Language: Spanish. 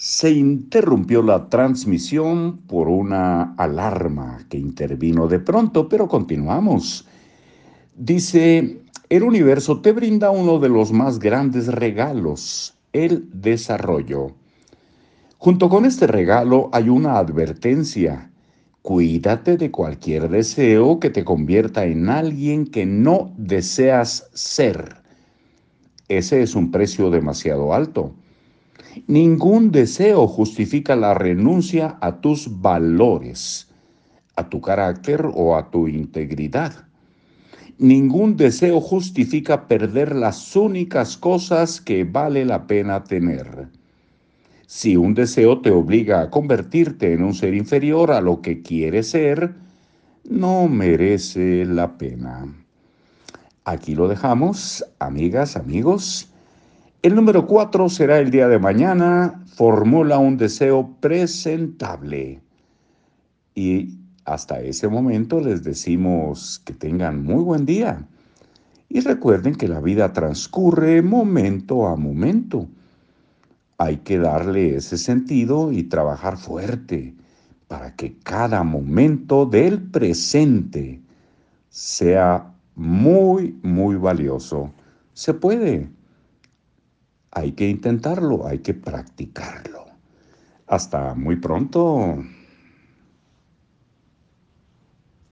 Se interrumpió la transmisión por una alarma que intervino de pronto, pero continuamos. Dice, el universo te brinda uno de los más grandes regalos, el desarrollo. Junto con este regalo hay una advertencia. Cuídate de cualquier deseo que te convierta en alguien que no deseas ser. Ese es un precio demasiado alto. Ningún deseo justifica la renuncia a tus valores, a tu carácter o a tu integridad. Ningún deseo justifica perder las únicas cosas que vale la pena tener. Si un deseo te obliga a convertirte en un ser inferior a lo que quieres ser, no merece la pena. Aquí lo dejamos, amigas, amigos. El número cuatro será el día de mañana. Formula un deseo presentable. Y hasta ese momento les decimos que tengan muy buen día. Y recuerden que la vida transcurre momento a momento. Hay que darle ese sentido y trabajar fuerte para que cada momento del presente sea muy, muy valioso. Se puede. Hay que intentarlo, hay que practicarlo. Hasta muy pronto.